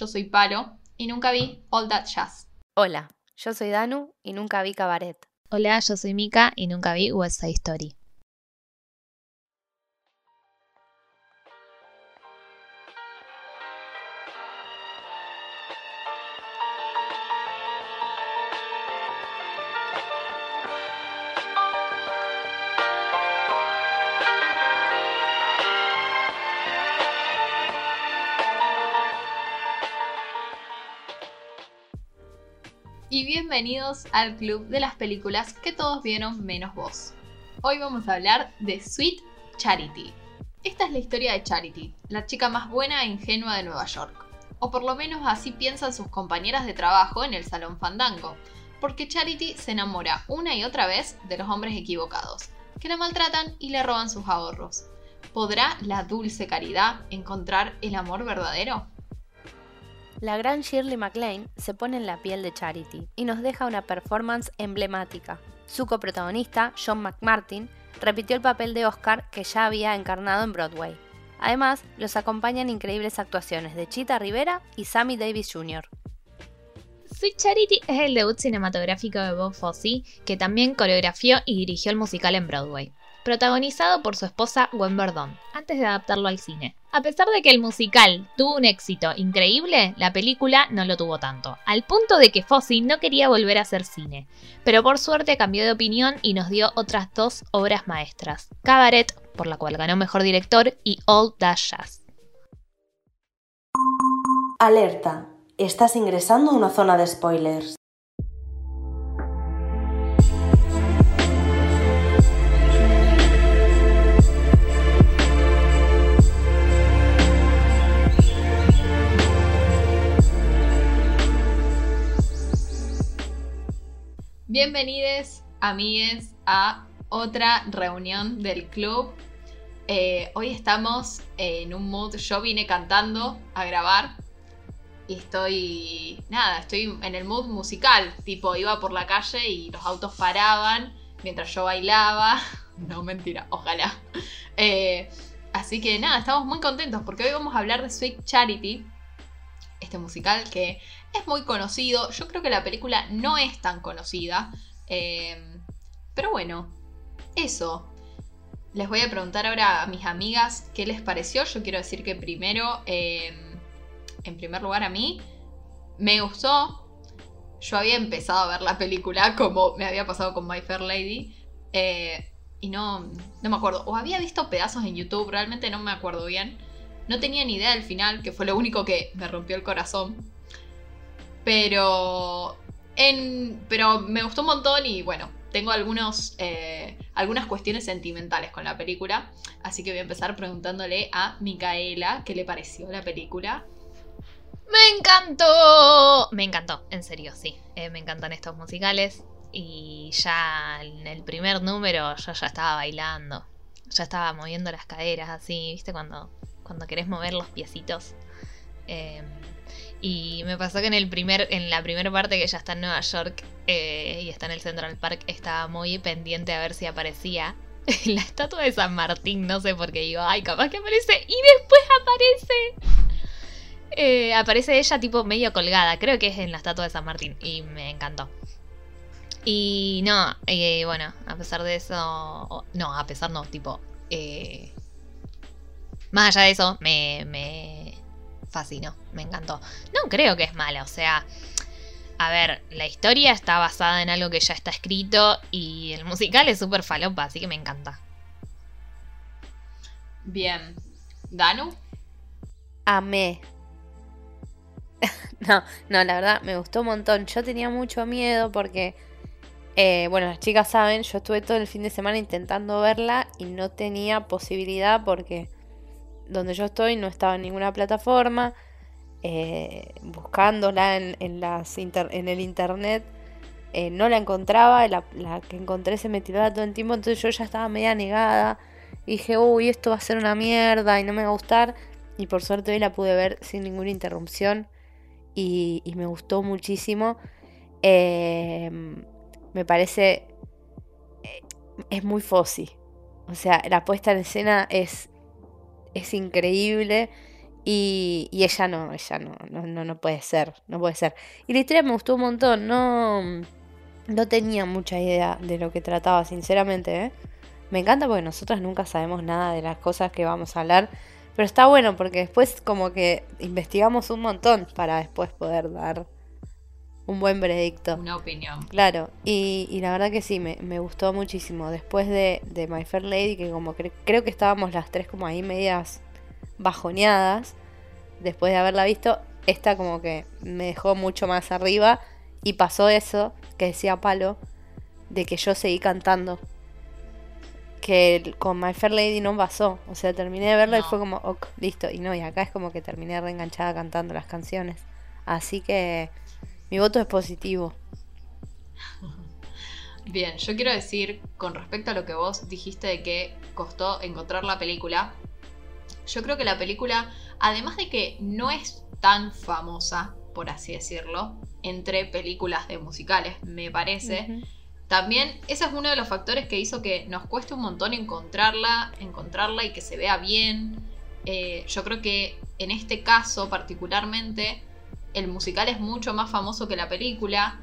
Yo soy Palo y nunca vi All That Jazz. Hola, yo soy Danu y nunca vi Cabaret. Hola, yo soy Mika y nunca vi West Side Story. Y bienvenidos al club de las películas que todos vieron menos vos. Hoy vamos a hablar de Sweet Charity. Esta es la historia de Charity, la chica más buena e ingenua de Nueva York. O por lo menos así piensan sus compañeras de trabajo en el Salón Fandango, porque Charity se enamora una y otra vez de los hombres equivocados, que la maltratan y le roban sus ahorros. ¿Podrá la dulce caridad encontrar el amor verdadero? La gran Shirley MacLaine se pone en la piel de Charity y nos deja una performance emblemática. Su coprotagonista, John McMartin, repitió el papel de Oscar que ya había encarnado en Broadway. Además, los acompañan increíbles actuaciones de Chita Rivera y Sammy Davis Jr. Sweet Charity es el debut cinematográfico de Bob Fosse, que también coreografió y dirigió el musical en Broadway protagonizado por su esposa Gwen Verdon, antes de adaptarlo al cine. A pesar de que el musical tuvo un éxito increíble, la película no lo tuvo tanto, al punto de que Fosse no quería volver a hacer cine, pero por suerte cambió de opinión y nos dio otras dos obras maestras, Cabaret, por la cual ganó Mejor Director, y All That Jazz. Alerta, estás ingresando a una zona de spoilers. Bienvenidos, amigues, a otra reunión del club. Eh, hoy estamos en un mood, yo vine cantando a grabar y estoy, nada, estoy en el mood musical, tipo iba por la calle y los autos paraban mientras yo bailaba. No, mentira, ojalá. Eh, así que nada, estamos muy contentos porque hoy vamos a hablar de Sweet Charity, este musical que es muy conocido. Yo creo que la película no es tan conocida. Eh, pero bueno, eso. Les voy a preguntar ahora a mis amigas qué les pareció. Yo quiero decir que primero, eh, en primer lugar a mí, me gustó. Yo había empezado a ver la película como me había pasado con My Fair Lady. Eh, y no, no me acuerdo. O había visto pedazos en YouTube, realmente no me acuerdo bien. No tenía ni idea del final, que fue lo único que me rompió el corazón. Pero. Pero me gustó un montón y bueno, tengo algunos, eh, algunas cuestiones sentimentales con la película. Así que voy a empezar preguntándole a Micaela qué le pareció la película. ¡Me encantó! Me encantó, en serio, sí. Eh, me encantan estos musicales. Y ya en el primer número yo ya estaba bailando. Ya estaba moviendo las caderas así, ¿viste? Cuando, cuando querés mover los piecitos. Eh, y me pasó que en, el primer, en la primera parte que ya está en Nueva York eh, y está en el Central Park, estaba muy pendiente a ver si aparecía la estatua de San Martín. No sé por qué digo, ay, capaz que aparece. Y después aparece. Eh, aparece ella tipo medio colgada. Creo que es en la estatua de San Martín. Y me encantó. Y no, eh, bueno, a pesar de eso. No, a pesar no, tipo. más allá de eso, me, me fascinó, me encantó. No creo que es mala, o sea, a ver, la historia está basada en algo que ya está escrito y el musical es súper falopa, así que me encanta. Bien. ¿Danu? Amé. no, no, la verdad me gustó un montón. Yo tenía mucho miedo porque, eh, bueno, las chicas saben, yo estuve todo el fin de semana intentando verla y no tenía posibilidad porque donde yo estoy no estaba en ninguna plataforma. Eh, buscándola en, las en el internet, eh, no la encontraba, la, que encontré se me tiraba todo el tiempo, entonces yo ya estaba media negada. Y dije, uy, esto va a ser una mierda y no me va a gustar. Y por suerte hoy la pude ver sin ninguna interrupción y, me gustó muchísimo. Em, me parece... Eh, es muy fossi. O sea, la puesta en escena es, es increíble. Y, ella no, ella no, no, no, puede ser, no puede ser. Y la historia me gustó un montón, no, no tenía mucha idea de lo que trataba, sinceramente. ¿eh? Me encanta porque nosotras nunca sabemos nada de las cosas que vamos a hablar, pero está bueno porque después como que investigamos un montón para después poder dar un buen veredicto. Una opinión. Claro, y, la verdad que sí, me, gustó muchísimo. Después de, de My Fair Lady, que como creo que estábamos las tres como ahí medias bajoneadas después de haberla visto. Esta como que me dejó mucho más arriba y pasó eso que decía Palo, de que yo seguí cantando. Que con My Fair Lady no pasó. O sea, terminé de verla y fue como, ok, listo. Y no, y acá es como que terminé reenganchada cantando las canciones. Así que mi voto es positivo. Bien, yo quiero decir con respecto a lo que vos dijiste de que costó encontrar la película, yo creo que la película, además de que no es tan famosa, por así decirlo, entre películas de musicales, me parece. También ese es uno de los factores que hizo que nos cueste un montón encontrarla, encontrarla y que se vea bien. Eh, yo creo que en este caso particularmente el musical es mucho más famoso que la película.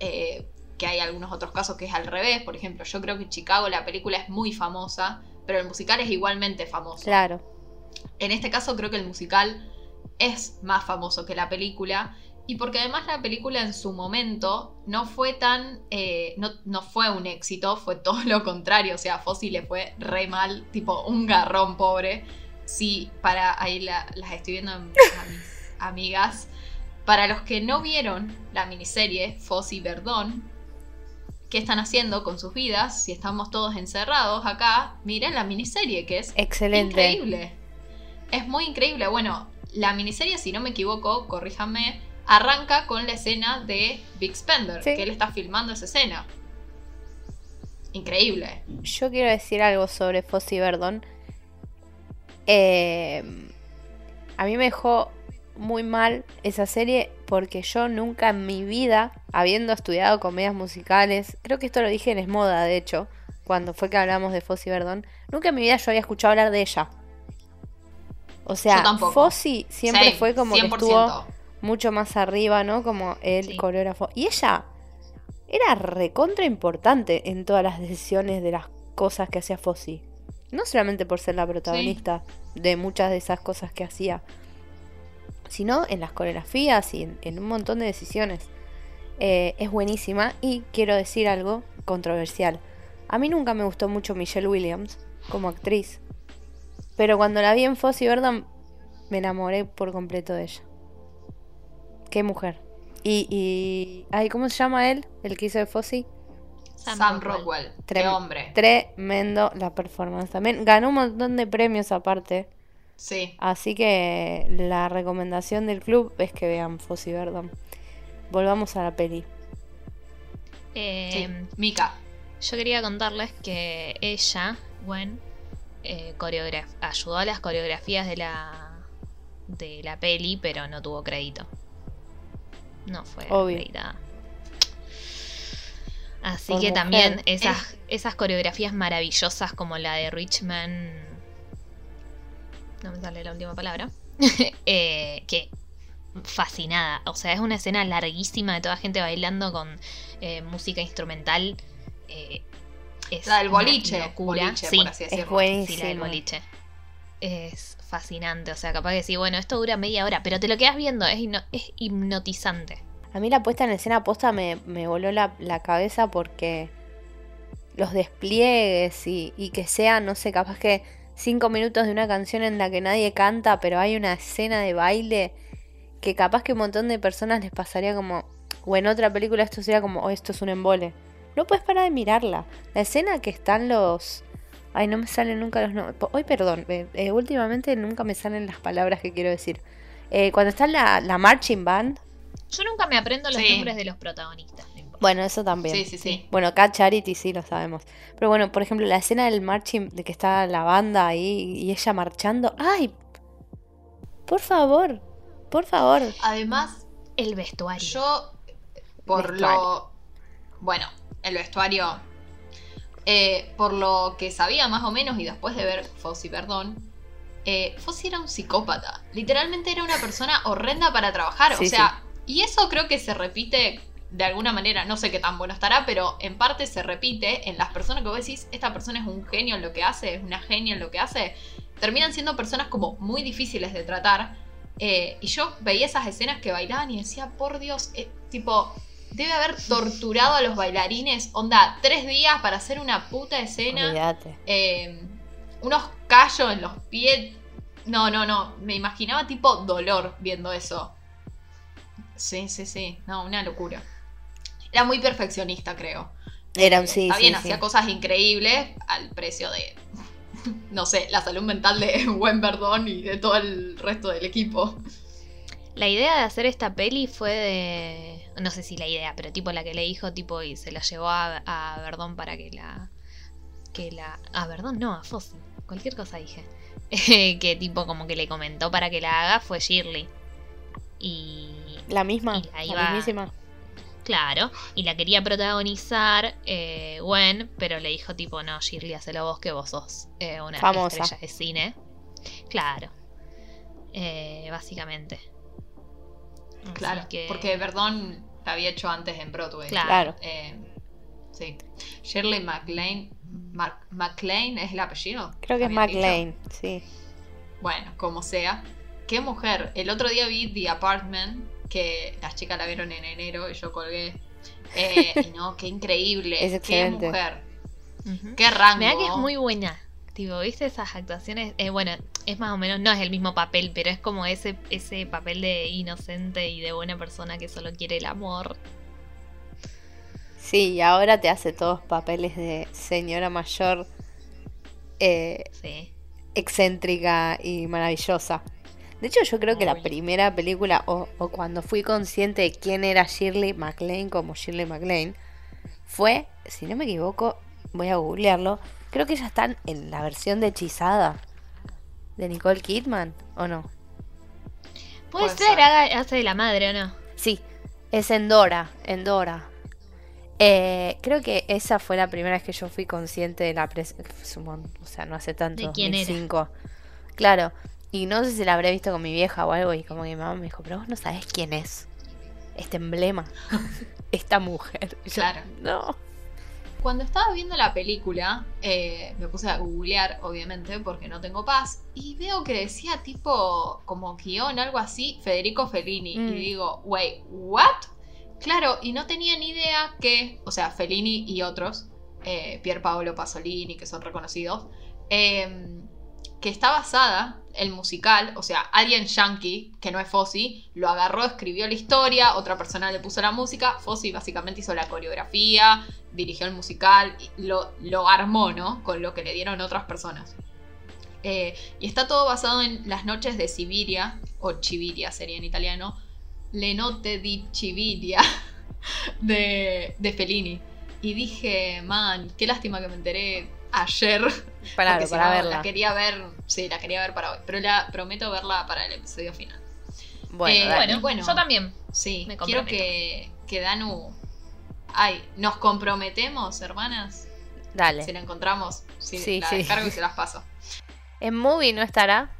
Eh, que hay algunos otros casos que es al revés. Por ejemplo, yo creo que en Chicago la película es muy famosa, pero el musical es igualmente famoso. Claro. En este caso creo que el musical es más famoso que la película y porque además la película en su momento no fue tan, eh, no, fue un éxito, fue todo lo contrario, o sea, Fossi le fue re mal, tipo un garrón pobre. Sí, para, ahí las estoy viendo a, mis amigas. Para los que no vieron la miniserie Fossi Verdón, ¿qué están haciendo con sus vidas? Si estamos todos encerrados acá, miren la miniserie, que es Excelente. increíble es muy increíble. Bueno, la miniserie, si no me equivoco, corríjame, arranca con la escena de Big Spender, que él está filmando esa escena. Increíble. Yo quiero decir algo sobre Fossi Verdon. Eh, a mí me dejó muy mal esa serie porque yo nunca en mi vida, habiendo estudiado comedias musicales, creo que esto lo dije en Esmoda, de hecho, cuando fue que hablamos de Fossi Verdon, nunca en mi vida yo había escuchado hablar de ella. O sea, Fossi siempre fue como que estuvo mucho más arriba, ¿no? Como el coreógrafo. Y ella era recontra importante en todas las decisiones de las cosas que hacía Fossi. No solamente por ser la protagonista de muchas de esas cosas que hacía, sino en las coreografías y en, un montón de decisiones. Eh, es buenísima y quiero decir algo controversial. A mí nunca me gustó mucho Michelle Williams como actriz. Pero cuando la vi en Fossi Verdon, me enamoré por completo de ella. Qué mujer. Y, y. Ay, ¿cómo se llama él? El que hizo de Fossi. Sam, Rockwell. Qué hombre. Tremendo la performance también. Ganó un montón de premios aparte. Sí. Así que la recomendación del club es que vean Fossi Verdon. Volvamos a la peli. Eh, Mika. Yo quería contarles que ella, Gwen, eh, ayudó a las coreografías de la, de la peli, pero no tuvo crédito. No fue acreditada. Así que también esas, esas coreografías maravillosas como la de Richman. No me sale la última palabra. eh, que fascinada. O sea, es una escena larguísima de toda gente bailando con eh, música instrumental. Eh, es la del boliche, boliche sí, por así decirlo. Es sí, la del boliche. Es fascinante, o sea, capaz que sí, bueno, esto dura media hora, pero te lo quedas viendo, es, es hipnotizante. A mí la puesta en escena posta me, me voló la, la cabeza porque los despliegues y, y que sea, no sé, capaz que cinco minutos de una canción en la que nadie canta, pero hay una escena de baile que capaz que un montón de personas les pasaría como, o en otra película esto sería como, oh, esto es un embole. No puedes parar de mirarla. La escena que están los... Ay, no me salen nunca los nombres. Hoy, perdón, eh, eh, últimamente nunca me salen las palabras que quiero decir. Eh, cuando está la, la marching band, Yo nunca me aprendo los Sí. nombres de los protagonistas. Bueno, eso también. Sí, sí, sí. Bueno, Cat Charity sí lo sabemos. Pero bueno, por ejemplo, la escena del marching, de que está la banda ahí y ella marchando. ¡Ay! Por favor, por favor. Además, El vestuario. yo, por Vestuario. lo. Bueno, el vestuario. eh, por lo que sabía más o menos y después de ver Fossi, perdón. Eh, Fossi era un psicópata. Literalmente era una persona horrenda para trabajar. Sí, o sea, y eso creo que se repite de alguna manera. No sé qué tan bueno estará, pero en parte se repite en las personas que vos decís, esta persona es un genio en lo que hace, es una genia en lo que hace. Terminan siendo personas como muy difíciles de tratar. Eh, y yo veía esas escenas que bailaban y decía, por Dios, eh, tipo, debe haber torturado a los bailarines, onda, tres días para hacer una puta escena, eh, unos callos en los pies. No, no, no, me imaginaba tipo dolor viendo eso. Sí, sí, sí, no, una locura. Era muy perfeccionista, creo. Era Eh, sí, Está sí, bien, sí. hacía cosas increíbles al precio de, no sé, la salud mental de Gwen Verdon y de todo el resto del equipo. La idea de hacer esta peli fue de. No sé si la idea, pero tipo la que le dijo, tipo, y se la llevó a, a Verdón para que la. Que la. A Verdón, no, a Fossi. Cualquier cosa dije. que tipo, como que le comentó para que la haga fue Shirley. Y. La misma, Y la la iba- mismísima. Claro, y la quería protagonizar eh, Gwen, pero le dijo tipo, no, Shirley, hacelo vos que vos sos eh, una Famosa. estrella de cine. Claro, Eh, básicamente. Así Claro, que- porque Verdon la había hecho antes en Broadway. Claro. Claro. Eh, sí. Shirley MacLaine. Mac- ¿MacLaine es el apellido? Creo que es. McLean, sí. Bueno, como sea. Qué mujer. El otro día vi The Apartment, que las chicas la vieron en enero y yo colgué. Eh, y no, qué increíble. Es Qué mujer. Ujú. Qué rango. Me da que es muy buena. Tipo, ¿viste esas actuaciones? Eh, bueno, es más o menos, no es el mismo papel, pero es como ese, ese papel de inocente y de buena persona que solo quiere el amor. Sí, y ahora te hace todos papeles de señora mayor eh, Sí. excéntrica y maravillosa. De hecho, yo creo que la primera película, o, o cuando fui consciente de quién era Shirley MacLaine como Shirley MacLaine, fue, si no me equivoco, voy a googlearlo, creo que ya están en la versión de Hechizada de Nicole Kidman, ¿o no? Puede, ser, ser. haga- hace de la madre o no. Sí, es en Dora, en Dora. Eh, creo que esa fue la primera vez que yo fui consciente de la presencia. O sea, no hace tanto. ¿De quién era? 2005. Claro. Y no sé si la habré visto con mi vieja o algo. Y como que mi mamá me dijo, pero vos no sabés quién es. Este emblema. Esta mujer. Yo, Claro. No. Cuando estaba viendo la película, eh, me puse a googlear, obviamente, porque no tengo paz, y veo que decía tipo, como guion, algo así, Federico Fellini. Mm. Y digo, wait, ¿what? Claro, y no tenía ni idea que, o sea, Fellini y otros, eh, Pier Paolo Pasolini, que son reconocidos, eh, que está basada, el musical, o sea, alguien yankee, que no es Fossi, lo agarró, escribió la historia, otra persona le puso la música, Fossi básicamente hizo la coreografía, dirigió el musical, lo, lo armó, ¿no? Con lo que le dieron otras personas. Eh, y está todo basado en las noches de Sibiria, o Chiviria sería en italiano, Le note di Chiviria, de, de Fellini. Y dije, man, qué lástima que me enteré ayer. Para, porque si para no, verla. La quería ver, sí, la quería ver para hoy. Pero la prometo verla para el episodio final. Bueno, Eh. Bueno, bueno. yo también. Sí, Me quiero que, que Danu. Ay, ¿nos comprometemos, hermanas? dale. Si la encontramos, sí, Sí, la sí. descargo y se las paso. En Movie no estará.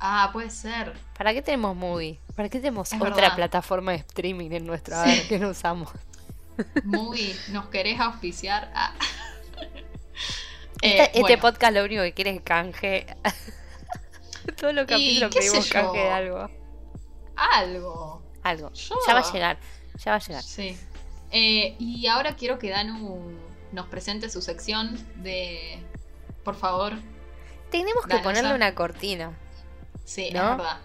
Ah, puede ser. ¿Para qué tenemos Movie? ¿Para qué tenemos Es otra verdad. plataforma de streaming en nuestro Sí. A ver, ¿Qué no usamos? Muy, ¿nos querés auspiciar? Ah. Este, Eh, este bueno, podcast lo único que quiere es canje. Todos los capítulos pedimos canje de algo. algo. Algo. Yo- Ya va a llegar. Ya va a llegar. Sí. Eh, y ahora quiero que Danu nos presente su sección de. Por favor. Tenemos que ponerle una cortina. Sí, ¿No? es verdad.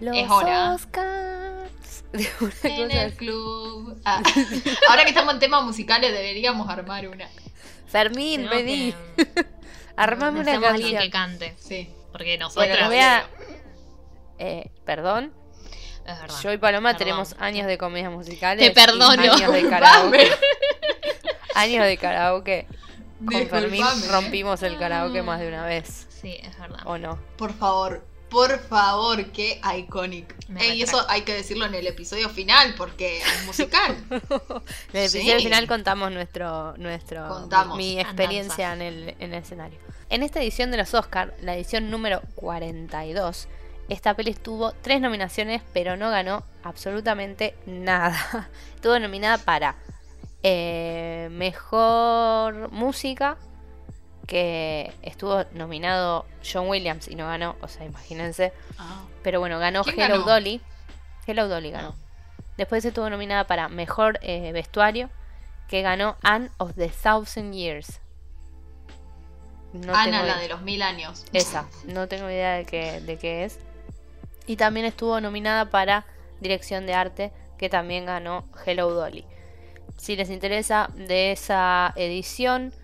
Los Es hora. Oscars. De una En cosa el así. club. Ah, ahora que estamos en temas musicales, deberíamos armar una. Fermín, vení. que- Armame una necesitamos alguien que canción. cante. Sí. Porque Bueno, les voy a. Eh, perdón. Es verdad. Yo y Paloma Perdón. tenemos años de comedias musicales. Te perdono. y Años de karaoke. años de karaoke. Con Fermín rompimos el karaoke más de una vez. Sí, es verdad. ¿O no? Por favor, por favor, qué iconic. Ey, y eso hay que decirlo en el episodio final, porque es musical. En el Sí. episodio final contamos nuestro, nuestro Contamos. mi experiencia en el, en el escenario. En esta edición de los Oscar, la edición número 42, esta peli tuvo tres nominaciones, pero no ganó absolutamente nada. Estuvo nominada para eh, Mejor Música, que estuvo nominado John Williams y no ganó, o sea, imagínense. Ah. Pero bueno, ganó ¿Quién Hello ganó? Dolly. Hello Dolly ganó. Después estuvo nominada para Mejor eh, Vestuario, que ganó Anne of the Thousand Years. No Ana, la de los mil años. Esa, no tengo idea de qué, de qué es. Y también estuvo nominada para Dirección de Arte, que también ganó Hello Dolly. Si les interesa de esa edición,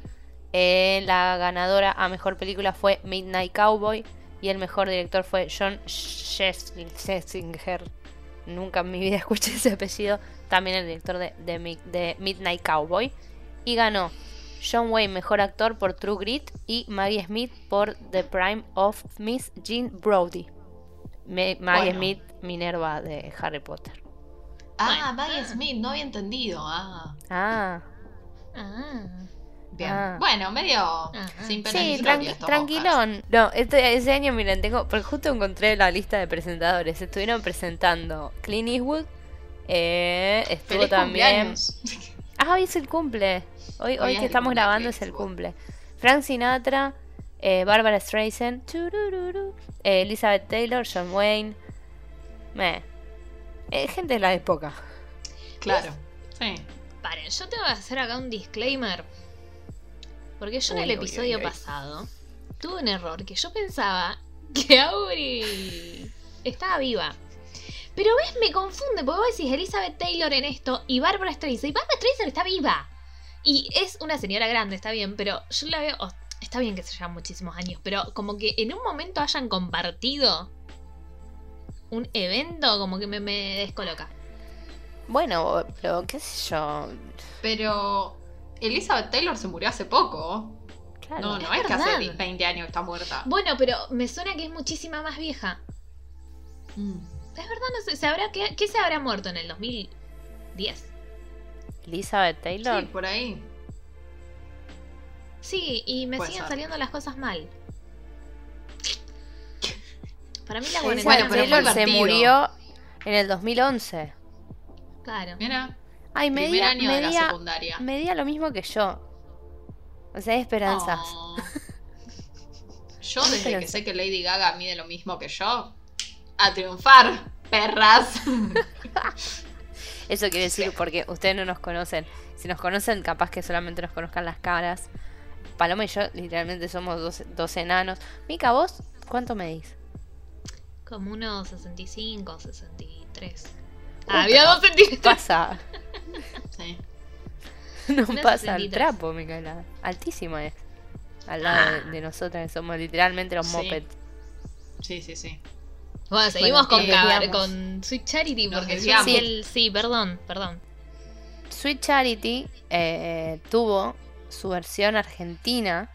eh, la ganadora a Mejor Película fue Midnight Cowboy y el mejor director fue John Schlesinger. Nunca en mi vida escuché ese apellido. También el director de, de Mi- de Midnight Cowboy. Y ganó John Wayne, mejor actor por True Grit, y Maggie Smith por The Prime of Miss Jean Brody. Me- Maggie Bueno. Smith, Minerva de Harry Potter. Ah, Maggie Smith, no había entendido. Ah, Ah, Ah. Bien. Ah. Bueno, medio sin pena ni sí, gloria tranqui- estos Oscars. tranquilón. No, este, ese año, miren, tengo. Porque justo encontré la lista de presentadores. Estuvieron presentando Clint Eastwood. eh, estuvo Feliz también. cumpleaños. Ah, hoy es el cumple. Hoy, Hoy hoy es que estamos grabando es el cumple. Frank Sinatra, eh, Barbara Streisand, eh, Elizabeth Taylor, John Wayne. Meh. Eh, gente de la época. Claro. Sí. Paren, yo tengo que hacer acá un disclaimer. Porque yo en el uy, episodio uy, uy. pasado tuve un error que yo pensaba que Aubrey estaba viva. Pero ves, me confunde, porque vos decís Elizabeth Taylor en esto y Barbara Streisand. Y Barbara Streisand está viva. Y es una señora grande, está bien, pero yo la veo. oh, está bien que se llevan muchísimos años, pero como que en un momento hayan compartido un evento, como que me, me descoloca. Bueno, pero qué sé yo. Pero Elizabeth Taylor se murió hace poco. Claro. No, no Es es que hace verdad. 20 años que está muerta. Bueno, pero me suena que es muchísima más vieja. Mm. Es verdad, no sé, ¿se habrá, qué, qué se habrá muerto en el 2010? Elizabeth Sí, Taylor. por ahí. Sí, y me Puede siguen ser. saliendo las cosas mal. Para mí la Elizabeth Bueno, pero Taylor se murió en el 2011. Claro. Mira, Ay, primer medía, año de la secundaria. medía lo mismo que yo. O sea, hay esperanzas. Oh. Yo desde que sé que Lady Gaga mide lo mismo que yo, a triunfar, perras. Eso quiere decir porque ustedes no nos conocen. Si nos conocen, capaz que solamente nos conozcan las caras. Paloma y yo literalmente somos dos, dos enanos. Mica, ¿vos cuánto medís? Como unos 65, 63. Uh, Había dos centímetros. Pasa, Sí. no pasa el 63. trapo, Micaela. Altísima es. Al lado de, de nosotras que somos literalmente los Sí. mopeds. Sí, sí, sí. Bueno, seguimos Bueno, con, Sweet Charity porque sí, el- sí, perdón, perdón. Sweet Charity eh, tuvo su versión argentina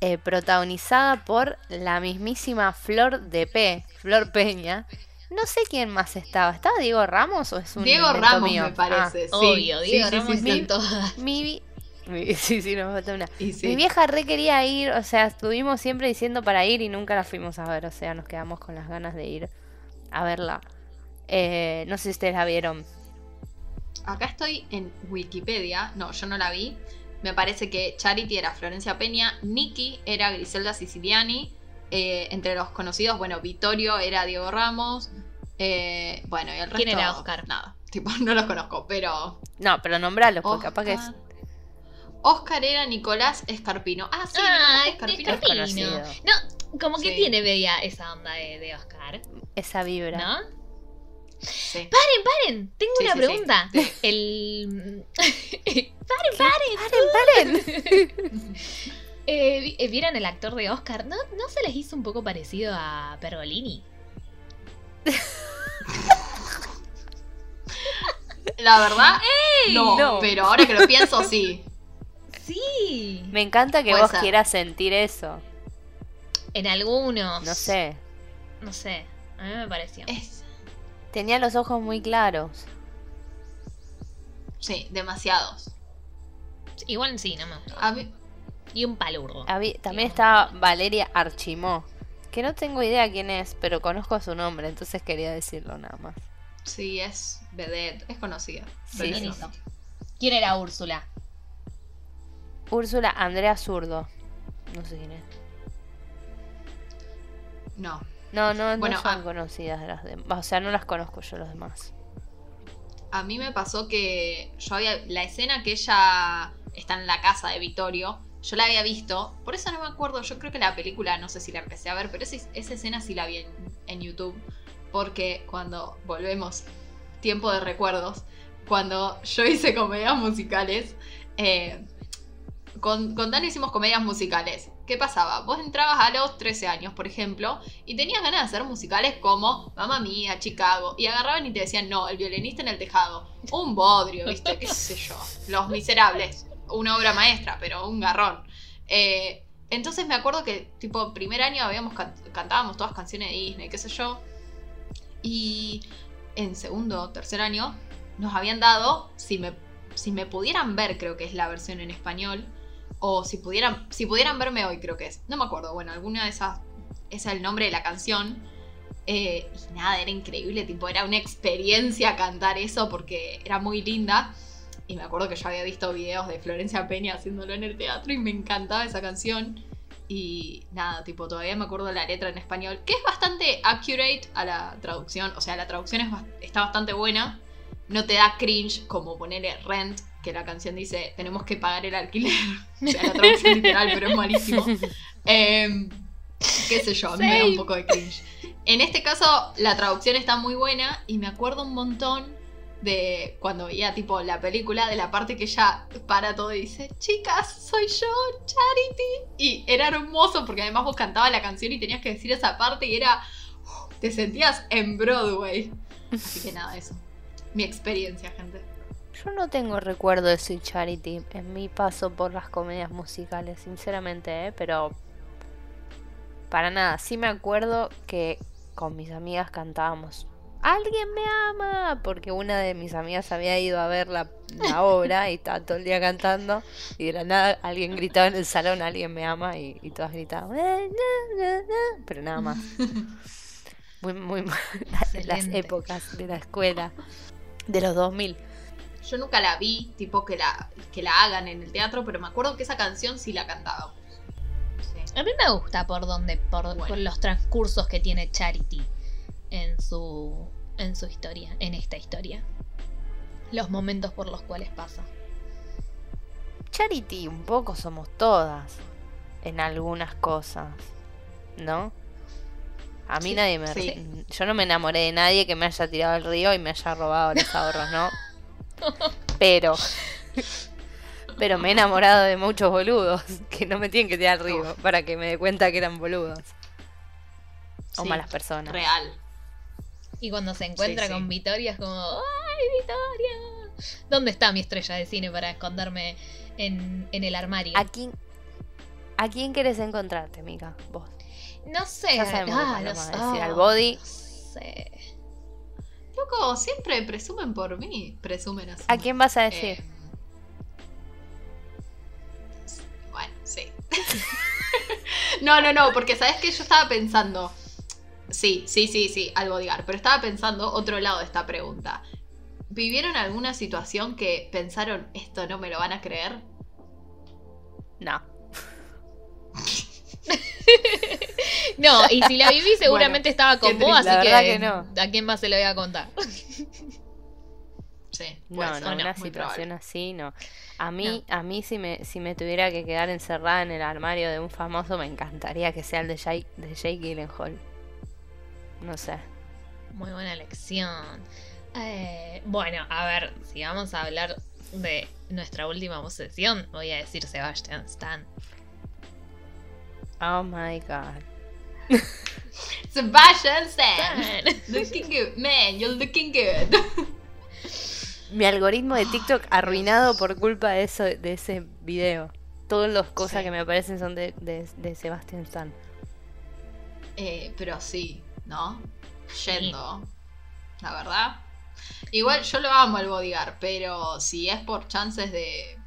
eh, protagonizada por la mismísima Flor de P, Flor Peña. No sé quién más estaba. ¿Estaba Diego Ramos o es un Diego Ramos mío? me parece. sí. Obvio, Diego Sí, Ramos sí, en todas. Ah, mi, mi- sí, sí, nos falta una. Mi vieja re quería ir, o sea, estuvimos siempre diciendo para ir y nunca la fuimos a ver, o sea, nos quedamos con las ganas de ir a verla. Eh, no sé si ustedes la vieron. Acá estoy en Wikipedia. No, yo no la vi. Me parece que Charity era Florencia Peña, Nikki era Griselda Siciliani. Eh, entre los conocidos, bueno, Vittorio era Diego Ramos. Eh, bueno, y el resto. ¿Quién era Oscar? Nada. Tipo, no los conozco, pero. No, pero nombralo, porque capaz que es. Oscar- Oscar era Nicolás Escarpino. Ah, sí, ah, Nicolás es Escarpino. Escarpino. conocido. No, como que Sí. tiene media esa onda de, de Oscar, esa vibra. ¿no? Sí. Paren, paren, tengo Sí, una sí, sí. pregunta. El. ¡Paren, paren! Eh, vi- eh, ¿Vieron el actor de Oscar? ¿No, ¿No se les hizo un poco parecido a Pergolini? La verdad, no, no. Pero ahora que lo pienso, sí. Sí. Me encanta que Puede vos ser. quieras sentir eso. En algunos. No sé. No sé. A mí me pareció. Es. Tenía los ojos muy claros. Sí, demasiados. Igual sí, no me gustó. A mí. Y un palurdo. Habí- también estaba Valeria Archimó. Que no tengo idea quién es, pero conozco su nombre, entonces quería decirlo nada más. Sí, es vedette, es conocida. Sí. ¿Quién era Úrsula? Úrsula Andrea Zurdo. No sé quién es. No. No, no, Bueno, no son ah. conocidas las demás. O sea, no las conozco yo los demás. A mí me pasó que yo había. La escena que ella está en la casa de Vittorio, yo la había visto. Por eso no me acuerdo. Yo creo que la película, no sé si la empecé a ver, pero esa, esa escena sí la vi en, en YouTube. Porque cuando volvemos, tiempo de recuerdos, cuando yo hice comedias musicales, eh, con, con Dani hicimos comedias musicales. ¿Qué pasaba? Vos entrabas a los 13 años, por ejemplo, y tenías ganas de hacer musicales como Mamma Mía, Chicago, y agarraban y te decían, no, el violinista en el tejado, un bodrio, ¿viste? ¿Qué sé yo? Los Miserables, una obra maestra, pero un garrón. Eh, entonces me acuerdo que, tipo, primer año habíamos can- cantábamos todas canciones de Disney, qué sé yo, y en segundo o tercer año nos habían dado, si me, si me pudieran ver, creo que es la versión en español, o si pudieran, si pudieran verme hoy, creo que es. No me acuerdo, bueno, alguna de esas, es el nombre de la canción. Eh, y nada, era increíble, tipo, era una experiencia cantar eso porque era muy linda. Y me acuerdo que yo había visto videos de Florencia Peña haciéndolo en el teatro y me encantaba esa canción. Y nada, tipo, todavía me acuerdo la letra en español, que es bastante accurate a la traducción. O sea, la traducción es está bastante buena. No te da cringe como ponerle rent, que la canción dice tenemos que pagar el alquiler. O sea, la traducción literal, pero es malísimo. Em, qué sé yo, me da un poco de cringe. En este caso, la traducción está muy buena y me acuerdo un montón de cuando veía tipo la película de la parte que ella para todo y dice, chicas, soy yo, Charity. Y era hermoso porque además vos cantabas la canción y tenías que decir esa parte y era, te sentías en Broadway. Así que nada, eso. Mi experiencia, gente. Yo no tengo recuerdo de Sweet Charity en mi paso por las comedias musicales, sinceramente, ¿eh? pero para nada. Sí me acuerdo que con mis amigas cantábamos Alguien me ama, porque una de mis amigas había ido a ver la, la obra y estaba todo el día cantando y de la nada alguien gritaba en el salón, alguien me ama y, y todas gritaban, "Eh, na, na, na", pero nada más. Muy, muy mal. las épocas de la escuela, de los 2000. Yo nunca la vi, tipo que la, que la hagan en el teatro, pero me acuerdo que esa canción sí la cantábamos. Sí. A mí me gusta por donde, por, Bueno. por los transcursos que tiene Charity en su, en su historia, en esta historia. Los momentos por los cuales pasa. Charity, un poco somos todas en algunas cosas, ¿no? A mí Sí, nadie me... sí. Yo no me enamoré de nadie que me haya tirado al río y me haya robado los ahorros, ¿no? Pero... Pero me he enamorado de muchos boludos que no me tienen que tirar al río para que me dé cuenta que eran boludos. O Sí, malas personas. Real. Y cuando se encuentra Sí, sí. con Victoria es como, ¡ay, Victoria! ¿Dónde está mi estrella de cine para esconderme en, en el armario? ¿A quién, ¿A quién querés encontrarte, Mica? Vos. No sé. Ya sabemos ah, vamos a decir al Ah, body. No sé. Loco, siempre presumen por mí. Presumen así. ¿A quién vas a decir? Eh, bueno, sí. no, no, no, porque sabes que yo estaba pensando. Sí, sí, sí, sí, al bodyguard. Pero estaba pensando otro lado de esta pregunta. ¿Vivieron alguna situación que pensaron esto no me lo van a creer? No. No, y si la viví seguramente estaba con vos, triste. así que, que ¿a quién más se lo voy a contar? Sí, No, no, en una situación probable. así no. A mí, a mí si me, si me tuviera que quedar encerrada en el armario de un famoso, me encantaría que sea el de Jake, de Jake Gyllenhaal. No sé. Muy buena elección. Eh, bueno, a ver, si vamos a hablar de nuestra última posesión, voy a decir Sebastian Stan. Oh my god. Sebastian Stan. Stan. Looking good. Man, you're looking good. Mi algoritmo de TikTok arruinado por culpa de eso, de ese video. Todas las cosas Sí. que me aparecen son de, de, de Sebastian Stan. Eh, pero sí, ¿no? Yendo. La verdad. Igual yo lo amo al bodyguard, pero si es por chances de,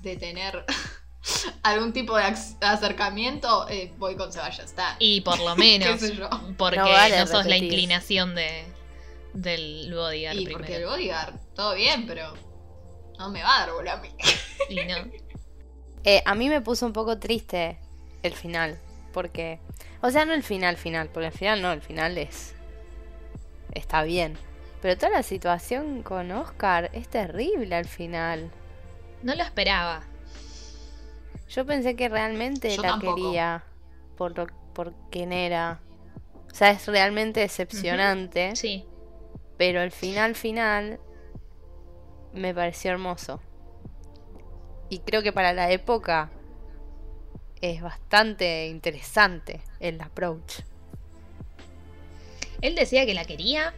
de tener algún tipo de ac- acercamiento, eh, voy con Sebastian Stan. Y por lo menos, porque No no, vale sos la inclinación de, del bodyguard Y porque el bodyguard, todo bien, pero no me va a dar bola a mí. Y no. Eh, a mí me puso un poco triste el final. Porque. O sea, no el final final. Porque el final no, el final es. Está bien. Pero toda la situación con Oscar es terrible al final. No lo esperaba. Yo pensé que realmente Yo la tampoco. quería. Por, lo, por quién era. O sea, es realmente decepcionante. Sí. Pero el final final. Me pareció hermoso. Y creo que para la época. Es bastante interesante el approach. Él decía que la quería.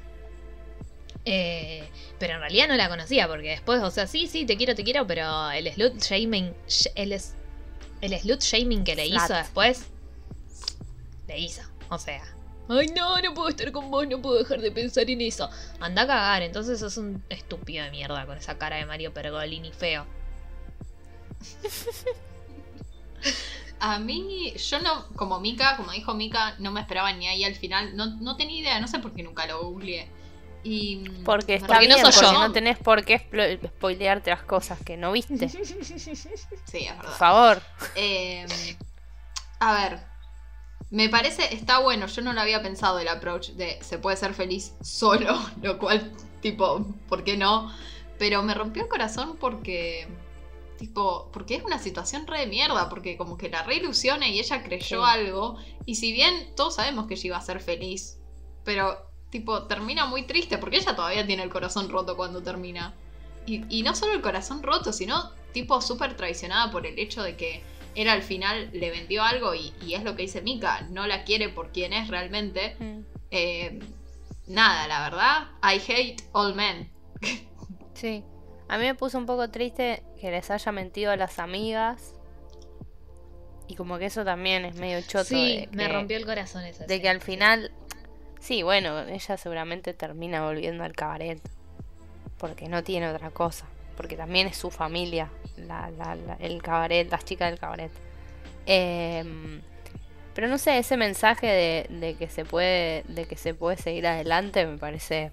eh, pero en realidad no la conocía. Porque después, o sea, sí, sí, te quiero, te quiero. Pero el slut shaming. sh- El, el slut shaming que le hizo después. Le hizo. O sea. Ay, no, no puedo estar con vos, no puedo dejar de pensar en eso. Anda a cagar, entonces sos un estúpido de mierda con esa cara de Mario Pergolini feo. A mí, yo no, como Mika, como dijo Mika, no me esperaba ni ahí al final. No, no tenía idea, no sé por qué nunca lo googleé. Y. Porque está Porque no soy porque yo. no tenés por qué spoilearte las cosas que no viste. Sí, es Por verdad. favor. Eh, a ver, me parece, está bueno, yo no lo había pensado el approach de se puede ser feliz solo, lo cual, tipo, ¿por qué no? Pero me rompió el corazón porque, tipo, porque es una situación re de mierda, porque como que la re ilusiona y ella creyó Sí. algo, y si bien todos sabemos que ella iba a ser feliz, pero, tipo, termina muy triste, porque ella todavía tiene el corazón roto cuando termina. Y, y no solo el corazón roto, sino tipo súper traicionada por el hecho de que él al final le vendió algo y, y es lo que dice Mika, no la quiere por quien es realmente. Eh, nada, la verdad, I hate all men. Sí. A mí me puso un poco triste que les haya mentido a las amigas. Y como que eso también es medio choto. sí, de me que- rompió el corazón esa De que al final. Sí, bueno, ella seguramente termina volviendo al cabaret. Porque no tiene otra cosa. Porque también es su familia. La, la- la- el cabaret, las chicas del cabaret. Em, pero no sé, ese mensaje de, de que se puede. de que se puede seguir adelante me parece.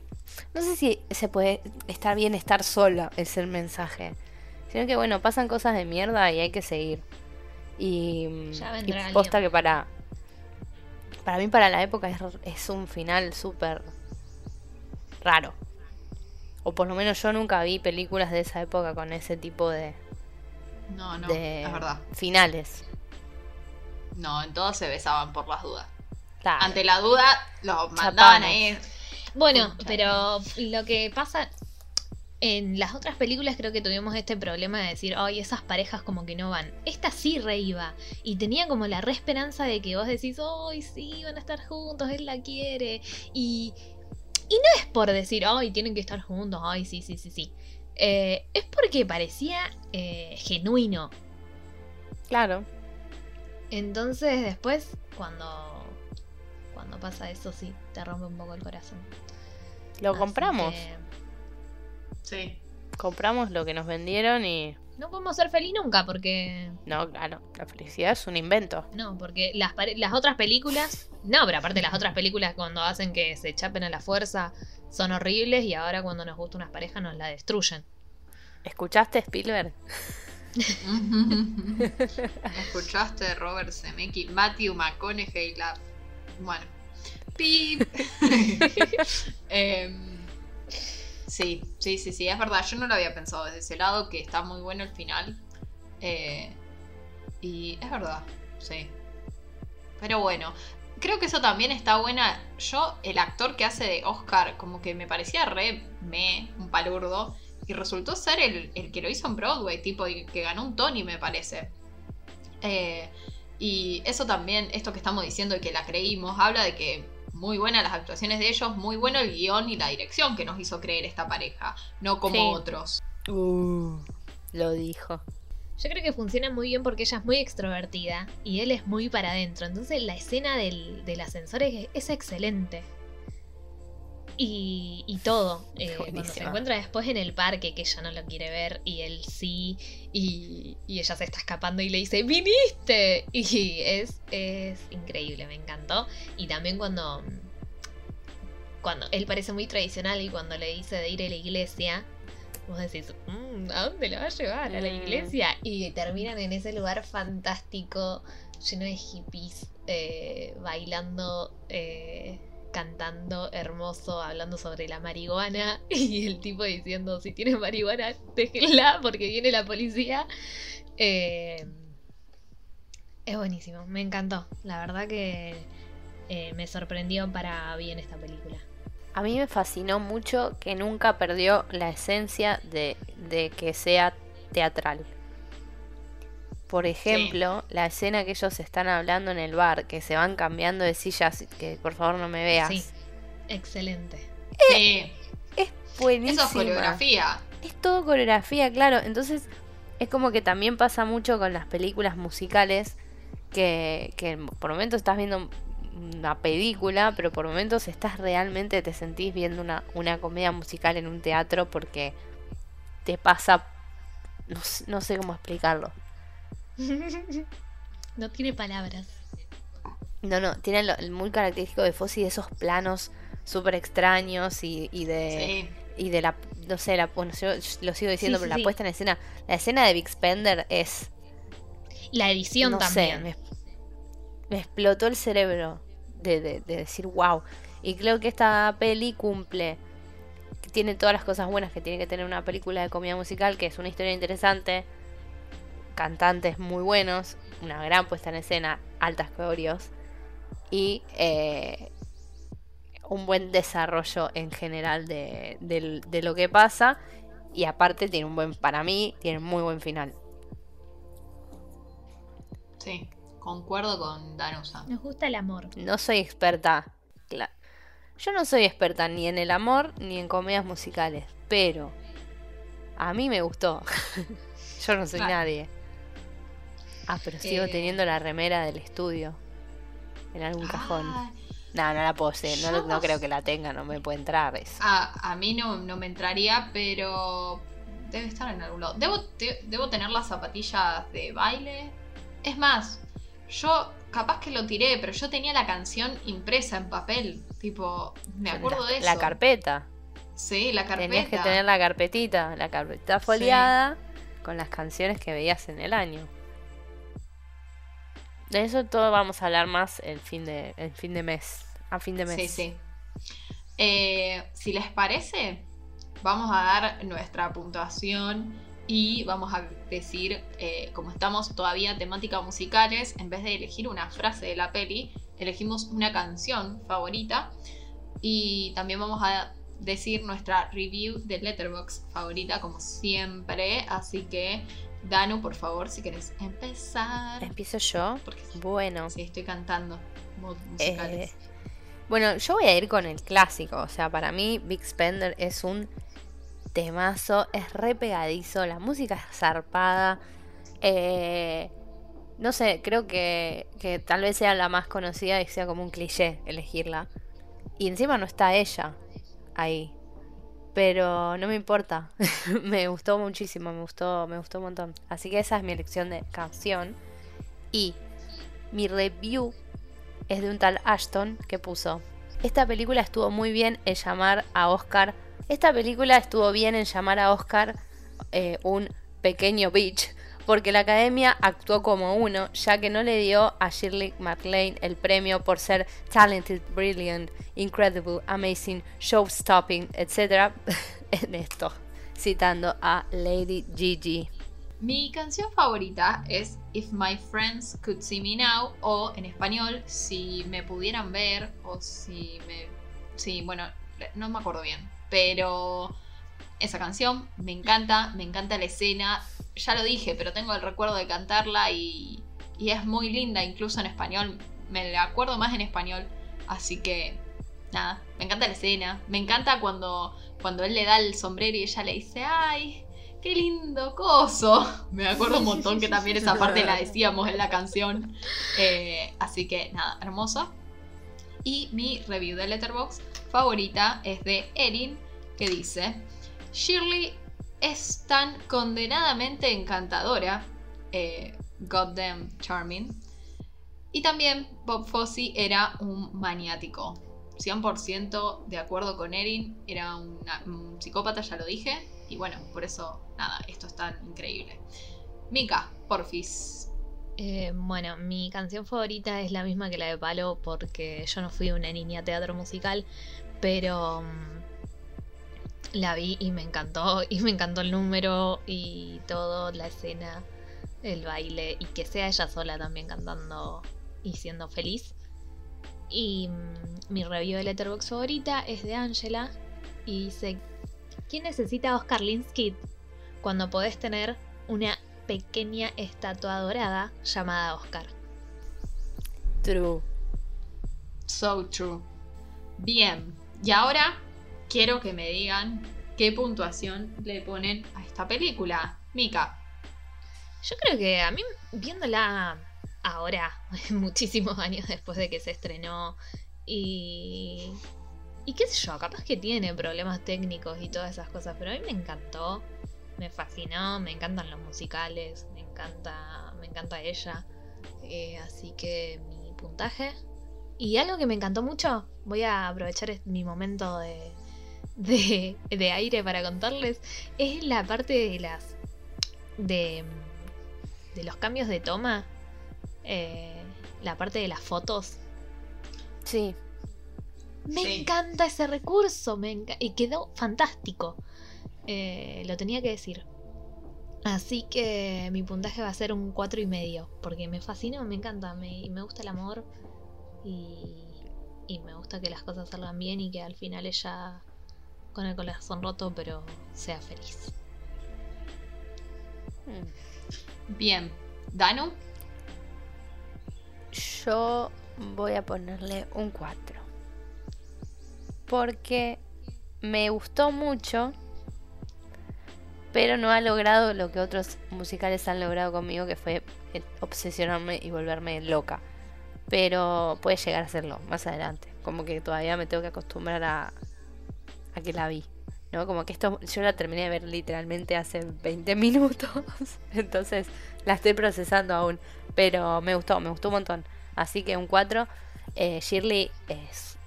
No sé si se puede estar bien estar sola, es el mensaje. Sino que bueno, pasan cosas de mierda y hay que seguir. Y, Ya y vendrá posta que para. Para mí, para la época, es, es un final súper raro. O por lo menos yo nunca vi películas de esa época con ese tipo de, No, no, de es verdad. finales. No, en todos se besaban por las dudas. Claro. Ante la duda, lo mandaban ahí. Bueno, pero lo que pasa en las otras películas creo que tuvimos este problema de decir, ay, esas parejas como que no van. Esta sí re iba. Y tenía como la re esperanza de que vos decís, ay, sí, van a estar juntos, él la quiere. Y, y no es por decir, ay, tienen que estar juntos, ay, sí, sí, sí, sí. Eh, es porque parecía eh, genuino. Claro. Entonces después, cuando, cuando pasa eso, sí, te rompe un poco el corazón. Lo Así compramos. que Sí. Compramos lo que nos vendieron y. No podemos ser feliz nunca porque... No, claro. La felicidad es un invento. No, porque las, las otras películas... No, pero aparte las otras películas cuando hacen que se chapen a la fuerza son horribles y ahora cuando nos gusta una pareja nos la destruyen. ¿Escuchaste Spielberg? ¿Escuchaste Robert Zemeckis? Matthew McConaughey, la... Bueno. Pip. Em, sí, sí, sí, sí, es verdad. Yo no lo había pensado desde ese lado, que está muy bueno el final. Eh, y es verdad, sí. Pero bueno, creo que eso también está buena. Yo, el actor que hace de Oscar, como que me parecía re me, un palurdo. Y resultó ser el, que lo hizo en Broadway, tipo, que ganó un Tony, me parece. Eh, y eso también, esto que estamos diciendo y que la creímos, habla de que muy buenas las actuaciones de ellos, muy bueno el guion y la dirección que nos hizo creer esta pareja, no como otros. Uh, lo dijo. Yo creo que funciona muy bien porque ella es muy extrovertida y él es muy para adentro. Entonces la escena del, ascensor es, excelente. Y, todo. Eh, cuando se encuentra después en el parque, que ella no lo quiere ver y él sí, y, ella se está escapando y le dice, ¡viniste! Y es, es increíble, me encantó. Y también cuando, cuando él parece muy tradicional y cuando le dice de ir a la iglesia, vos decís, mm, ¿a dónde la va a llevar? A la mm. iglesia. Y terminan en ese lugar fantástico, lleno de hippies, eh, bailando, eh, cantando, hermoso, hablando sobre la marihuana. Y el tipo diciendo, si tienes marihuana, déjenla porque viene la policía. Eh, es buenísimo, me encantó. La verdad que me sorprendió para bien esta película. A mí me fascinó mucho que nunca perdió la esencia de, que sea teatral. Por ejemplo, la escena que ellos están hablando en el bar, que se van cambiando de sillas, que por favor no me veas. Sí, excelente. sí. Es buenísimo. Eso es coreografía. Es todo coreografía, claro. Entonces, es como que también pasa mucho con las películas musicales, que, que por momentos estás viendo una película, pero por momentos estás realmente, te sentís viendo una, una comedia musical en un teatro porque te pasa, no, sé cómo explicarlo. no tiene palabras. No, no, tiene lo, muy característico de Fossi de esos planos súper extraños y, y de... Y de la, no sé, la, bueno, yo lo sigo diciendo, pero la puesta en escena, la escena de Big Spender es... La edición también me explotó el cerebro de, decir wow. Y creo que esta peli cumple, tiene todas las cosas buenas que tiene que tener una película de comedia musical, que es una historia interesante, cantantes muy buenos, una gran puesta en escena, altas coreos y eh, un buen desarrollo en general de, de, lo que pasa. Y aparte tiene un buen, para mí, tiene un muy buen final. Sí. Concuerdo con Danusa. Nos gusta el amor. No soy experta. Yo no soy experta ni en el amor ni en comedias musicales, pero a mí me gustó. Yo no soy nadie. Ah, pero sigo eh. teniendo la remera del estudio en algún cajón. No, no la posee, no, no, creo que la tenga, no me puede entrar eso. Ah, a mí no, no me entraría, pero debe estar en algún lado. Debo, debo tener las zapatillas de baile. Es más, yo capaz que lo tiré, pero yo tenía la canción impresa en papel. Tipo, me acuerdo de eso. La carpeta. Sí, la carpeta. Tenías que tener la carpetita, la carpeta foliada con las canciones que veías en el año. De eso todo vamos a hablar más el fin de, el fin de mes. A fin de mes. Sí, sí. Eh, si les parece, vamos a dar nuestra puntuación y vamos a decir, eh, como estamos todavía temática musicales, en vez de elegir una frase de la peli, elegimos una canción favorita y también vamos a decir nuestra review de Letterbox favorita como siempre, así que Danu, por favor, si querés empezar. ¿Empiezo yo? bueno. Sí, estoy cantando musicales. Eh, bueno, yo voy a ir con el clásico, o sea, para mí Big Spender es un temazo, es re pegadizo, la música es zarpada. Eh, no sé, creo que, que tal vez sea la más conocida y sea como un cliché elegirla. Y encima no está ella ahí. Pero no me importa. me gustó muchísimo, me gustó, me gustó un montón. Así que esa es mi elección de canción. Y mi review es de un tal Ashton que puso. Esta película estuvo muy bien en llamar a Oscar esta película estuvo bien en llamar a Oscar eh, un pequeño bitch porque la academia actuó como uno, ya que no le dio a Shirley MacLaine el premio por ser talented, brilliant, incredible, amazing, show-stopping, etc. en esto, citando a Lady Gigi. Mi canción favorita es If My Friends Could See Me Now o en español Si me pudieran ver o si me... Sí, bueno, no me acuerdo bien, pero esa canción me encanta, me encanta la escena, ya lo dije, pero tengo el recuerdo de cantarla y, y es muy linda, incluso en español, me la acuerdo más en español, así que nada, me encanta la escena, me encanta cuando, cuando él le da el sombrero y ella le dice, ay, qué lindo coso. Me acuerdo un montón que también esa parte la decíamos en la canción. Eh, así que nada, hermosa. Y mi review de Letterbox favorita es de Erin, que dice: Shirley es tan condenadamente encantadora. Eh, goddamn charming. Y también Bob Fosse era un maniático. 100% de acuerdo con Erin, era un psicópata, ya lo dije. Y bueno, por eso, nada, esto es tan increíble. Mika, porfis. Eh, bueno, mi canción favorita es la misma que la de Palo porque yo no fui una niña teatro musical, pero mm, la vi y me encantó, y me encantó el número y todo, la escena, el baile, y que sea ella sola también cantando y siendo feliz. Y mm, mi review de Letterboxd favorita es de Angela y dice ¿Quién necesita Oscar Linsky cuando podés tener una pequeña estatua dorada llamada Oscar? True. So true. Bien, y ahora quiero que me digan qué puntuación le ponen a esta película. Mika. Yo creo que a mí, viéndola ahora, muchísimos años después de que se estrenó, y y qué sé yo, capaz que tiene problemas técnicos y todas esas cosas, pero a mí me encantó, me fascinó, me encantan los musicales, me encanta, me encanta ella. Eh, así que mi puntaje. Y algo que me encantó mucho, voy a aprovechar mi momento de, de, aire para contarles, es la parte de las. de, de los cambios de toma. Eh, la parte de las fotos. Sí. Me encanta ese recurso, me y quedó fantástico. Eh, lo tenía que decir. Así que mi puntaje va a ser un cuatro y medio, porque me fascina, me encanta, me, me gusta el amor y, y me gusta que las cosas salgan bien y que al final ella con el corazón roto, pero sea feliz. Bien, Danu. Yo voy a ponerle un 4 porque me gustó mucho, pero no ha logrado lo que otros musicales han logrado conmigo, que fue obsesionarme y volverme loca. Pero puede llegar a serlo más adelante. Como que todavía me tengo que acostumbrar a, a que la vi. ¿no? Como que esto yo la terminé de ver literalmente hace 20 minutos. Entonces la estoy procesando aún. Pero me gustó, me gustó un montón. Así que un 4. Eh, Shirley es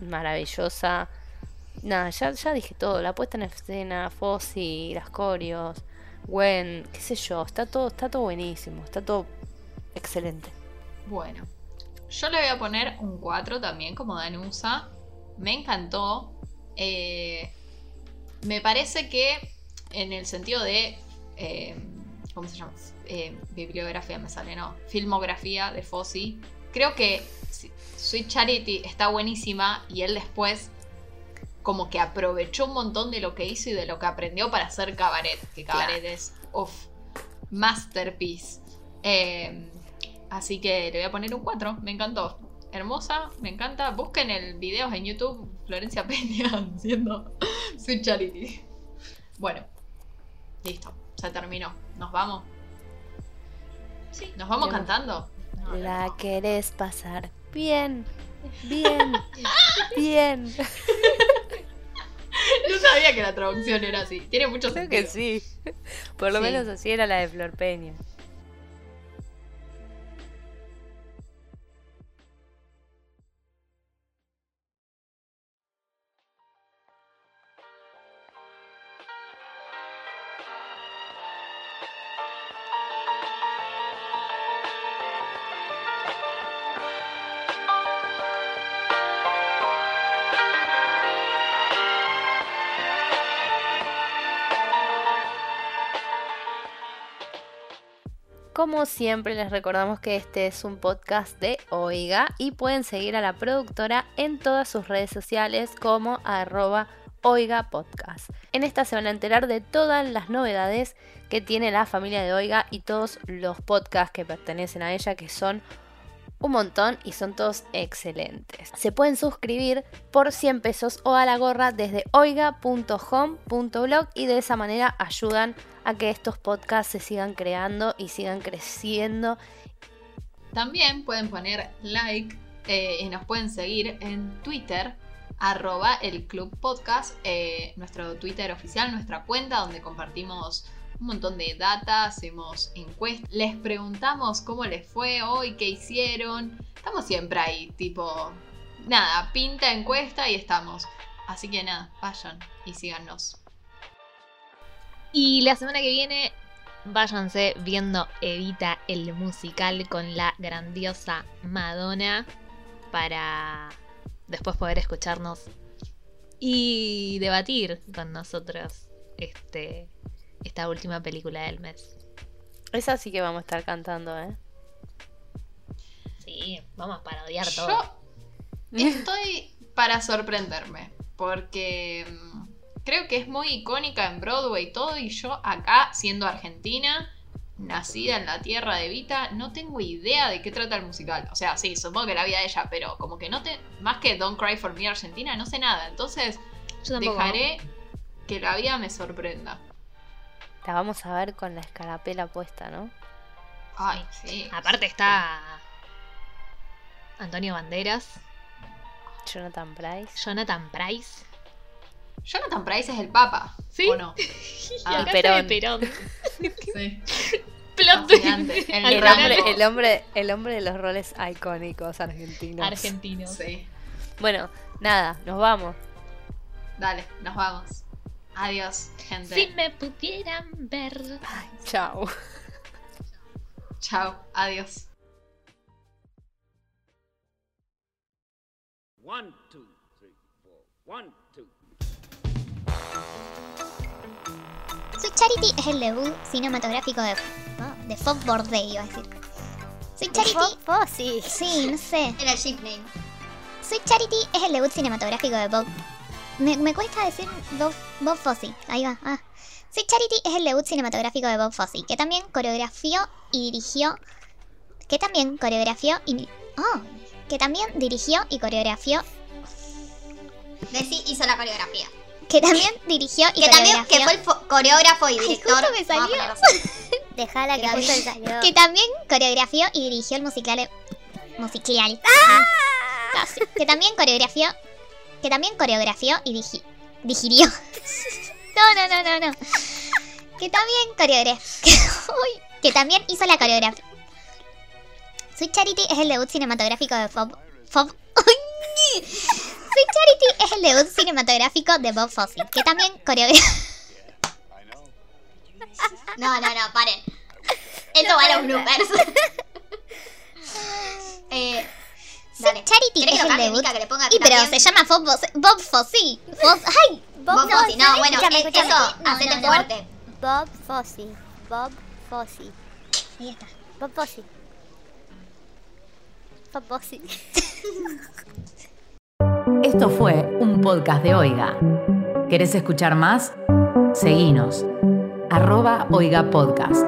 maravillosa. Nada, ya, ya dije todo, la puesta en escena, Fossi, las corios, Gwen, qué sé yo, está todo, está todo buenísimo, está todo excelente. Bueno, yo le voy a poner un 4 también como Danusa. Me encantó. Eh, me parece que en el sentido de... Eh, ¿Cómo se llama? Eh, bibliografía me sale, ¿no? Filmografía de Fossi. Creo que Sweet Charity está buenísima y él después como que aprovechó un montón de lo que hizo y de lo que aprendió para hacer cabaret, que cabaret es, uff, masterpiece. Así que le voy a poner un 4, me encantó. Hermosa, me encanta. Busquen el video en YouTube, Florencia Peña haciendo Sweet Charity. Bueno, listo, se terminó. ¿Nos vamos? Sí, nos vamos cantando. La querés pasar Bien, bien, bien. No sabía que la traducción era así. Tiene mucho Creo que sí. Por lo menos así era la de Flor Peña. Como siempre les recordamos que este es un podcast de Oiga y pueden seguir a la productora en todas sus redes sociales como arroba Oiga Podcast. En esta se van a enterar de todas las novedades que tiene la familia de Oiga y todos los podcasts que pertenecen a ella que son un montón y son todos excelentes. Se pueden suscribir por 100 pesos o a la gorra desde oiga.home.blog y de esa manera ayudan a que estos podcasts se sigan creando y sigan creciendo. También pueden poner like eh, y nos pueden seguir en Twitter arroba el Club Podcast, eh, nuestro Twitter oficial, nuestra cuenta donde compartimos un montón de data, hacemos encuestas, les preguntamos cómo les fue hoy, qué hicieron. Estamos siempre ahí, tipo, nada, pinta encuesta y estamos. Así que nada, vayan y síganos. Y la semana que viene, váyanse viendo Evita el musical con la grandiosa Madonna para después poder escucharnos y debatir con nosotros este esta última película del mes. Esa sí que vamos a estar cantando, ¿eh? Sí, vamos a parodiar todo. Yo estoy para sorprenderme, porque mm, creo que es muy icónica en Broadway y todo, y yo acá, siendo argentina, nacida en la tierra de Vita, no tengo idea de qué trata el musical. O sea, sí, supongo que la vida de ella, pero como que no te... Más que Don't Cry for Me Argentina, no sé nada. Entonces, dejaré que la vida me sorprenda. La vamos a ver con la escarapela puesta, ¿no? Ay, sí. Aparte está Antonio Banderas. Jonathan Price. Jonathan Price. Jonathan Price es el Papa. ¿Sí? ¿O no? Ah, el Perón. Perón. Sí. Plot. El hombre, el, hombre, el hombre de los roles icónicos argentinos. Argentino. Sí. Bueno, nada, nos vamos. Dale, nos vamos. Adiós, gente. Si me pudieran ver. Chao. Chao, adiós. One, two, three, four. One, two. Sweet Charity es el debut cinematográfico de, ¿no? de Fob Bordey, iba a decir. Sweet Charity. Oh, sí. Sí, no sé. Era el ship name. Sweet Charity es el debut cinematográfico de Bob. Me, me cuesta decir Bob, Bob Fosse. Ahí va. Ah. Sweet Charity es el debut cinematográfico de Bob Fosse, que también coreografió y dirigió. Que también coreografió y. Oh, que también dirigió y coreografió. Desi hizo la coreografía. Que también dirigió y Que también que fue el fo- coreógrafo y Ay, director. justo me salió. Dejala que justo me salió. Que también coreografió y dirigió el musical. Musical. Casi. Que también coreografió. Que también coreografió y digi- digirió. No, no, no, no, no. Que también coreografió. Que también hizo la coreografía. Sweet Charity es el debut cinematográfico de Bob. Uy. Sweet Charity es el debut cinematográfico de Bob Fosse, que también coreografió. No, no, no, paren. Esto va a los bloopers. eh, dale. Charity ¿Querés es que lo el cambie, debut. Mica, que le ponga Y pero se llama Bob. Bob Fosse. Fos- ¡Ay! Bob Fosse. No, bueno, eh, eso, No, hacete no, fuerte. Bob Fosse. Bob Fosse. Ahí está. Bob Fosse. Bob Fosse. Esto fue un podcast de Oiga. ¿Querés escuchar más? Seguinos. Arroba Oiga Podcast.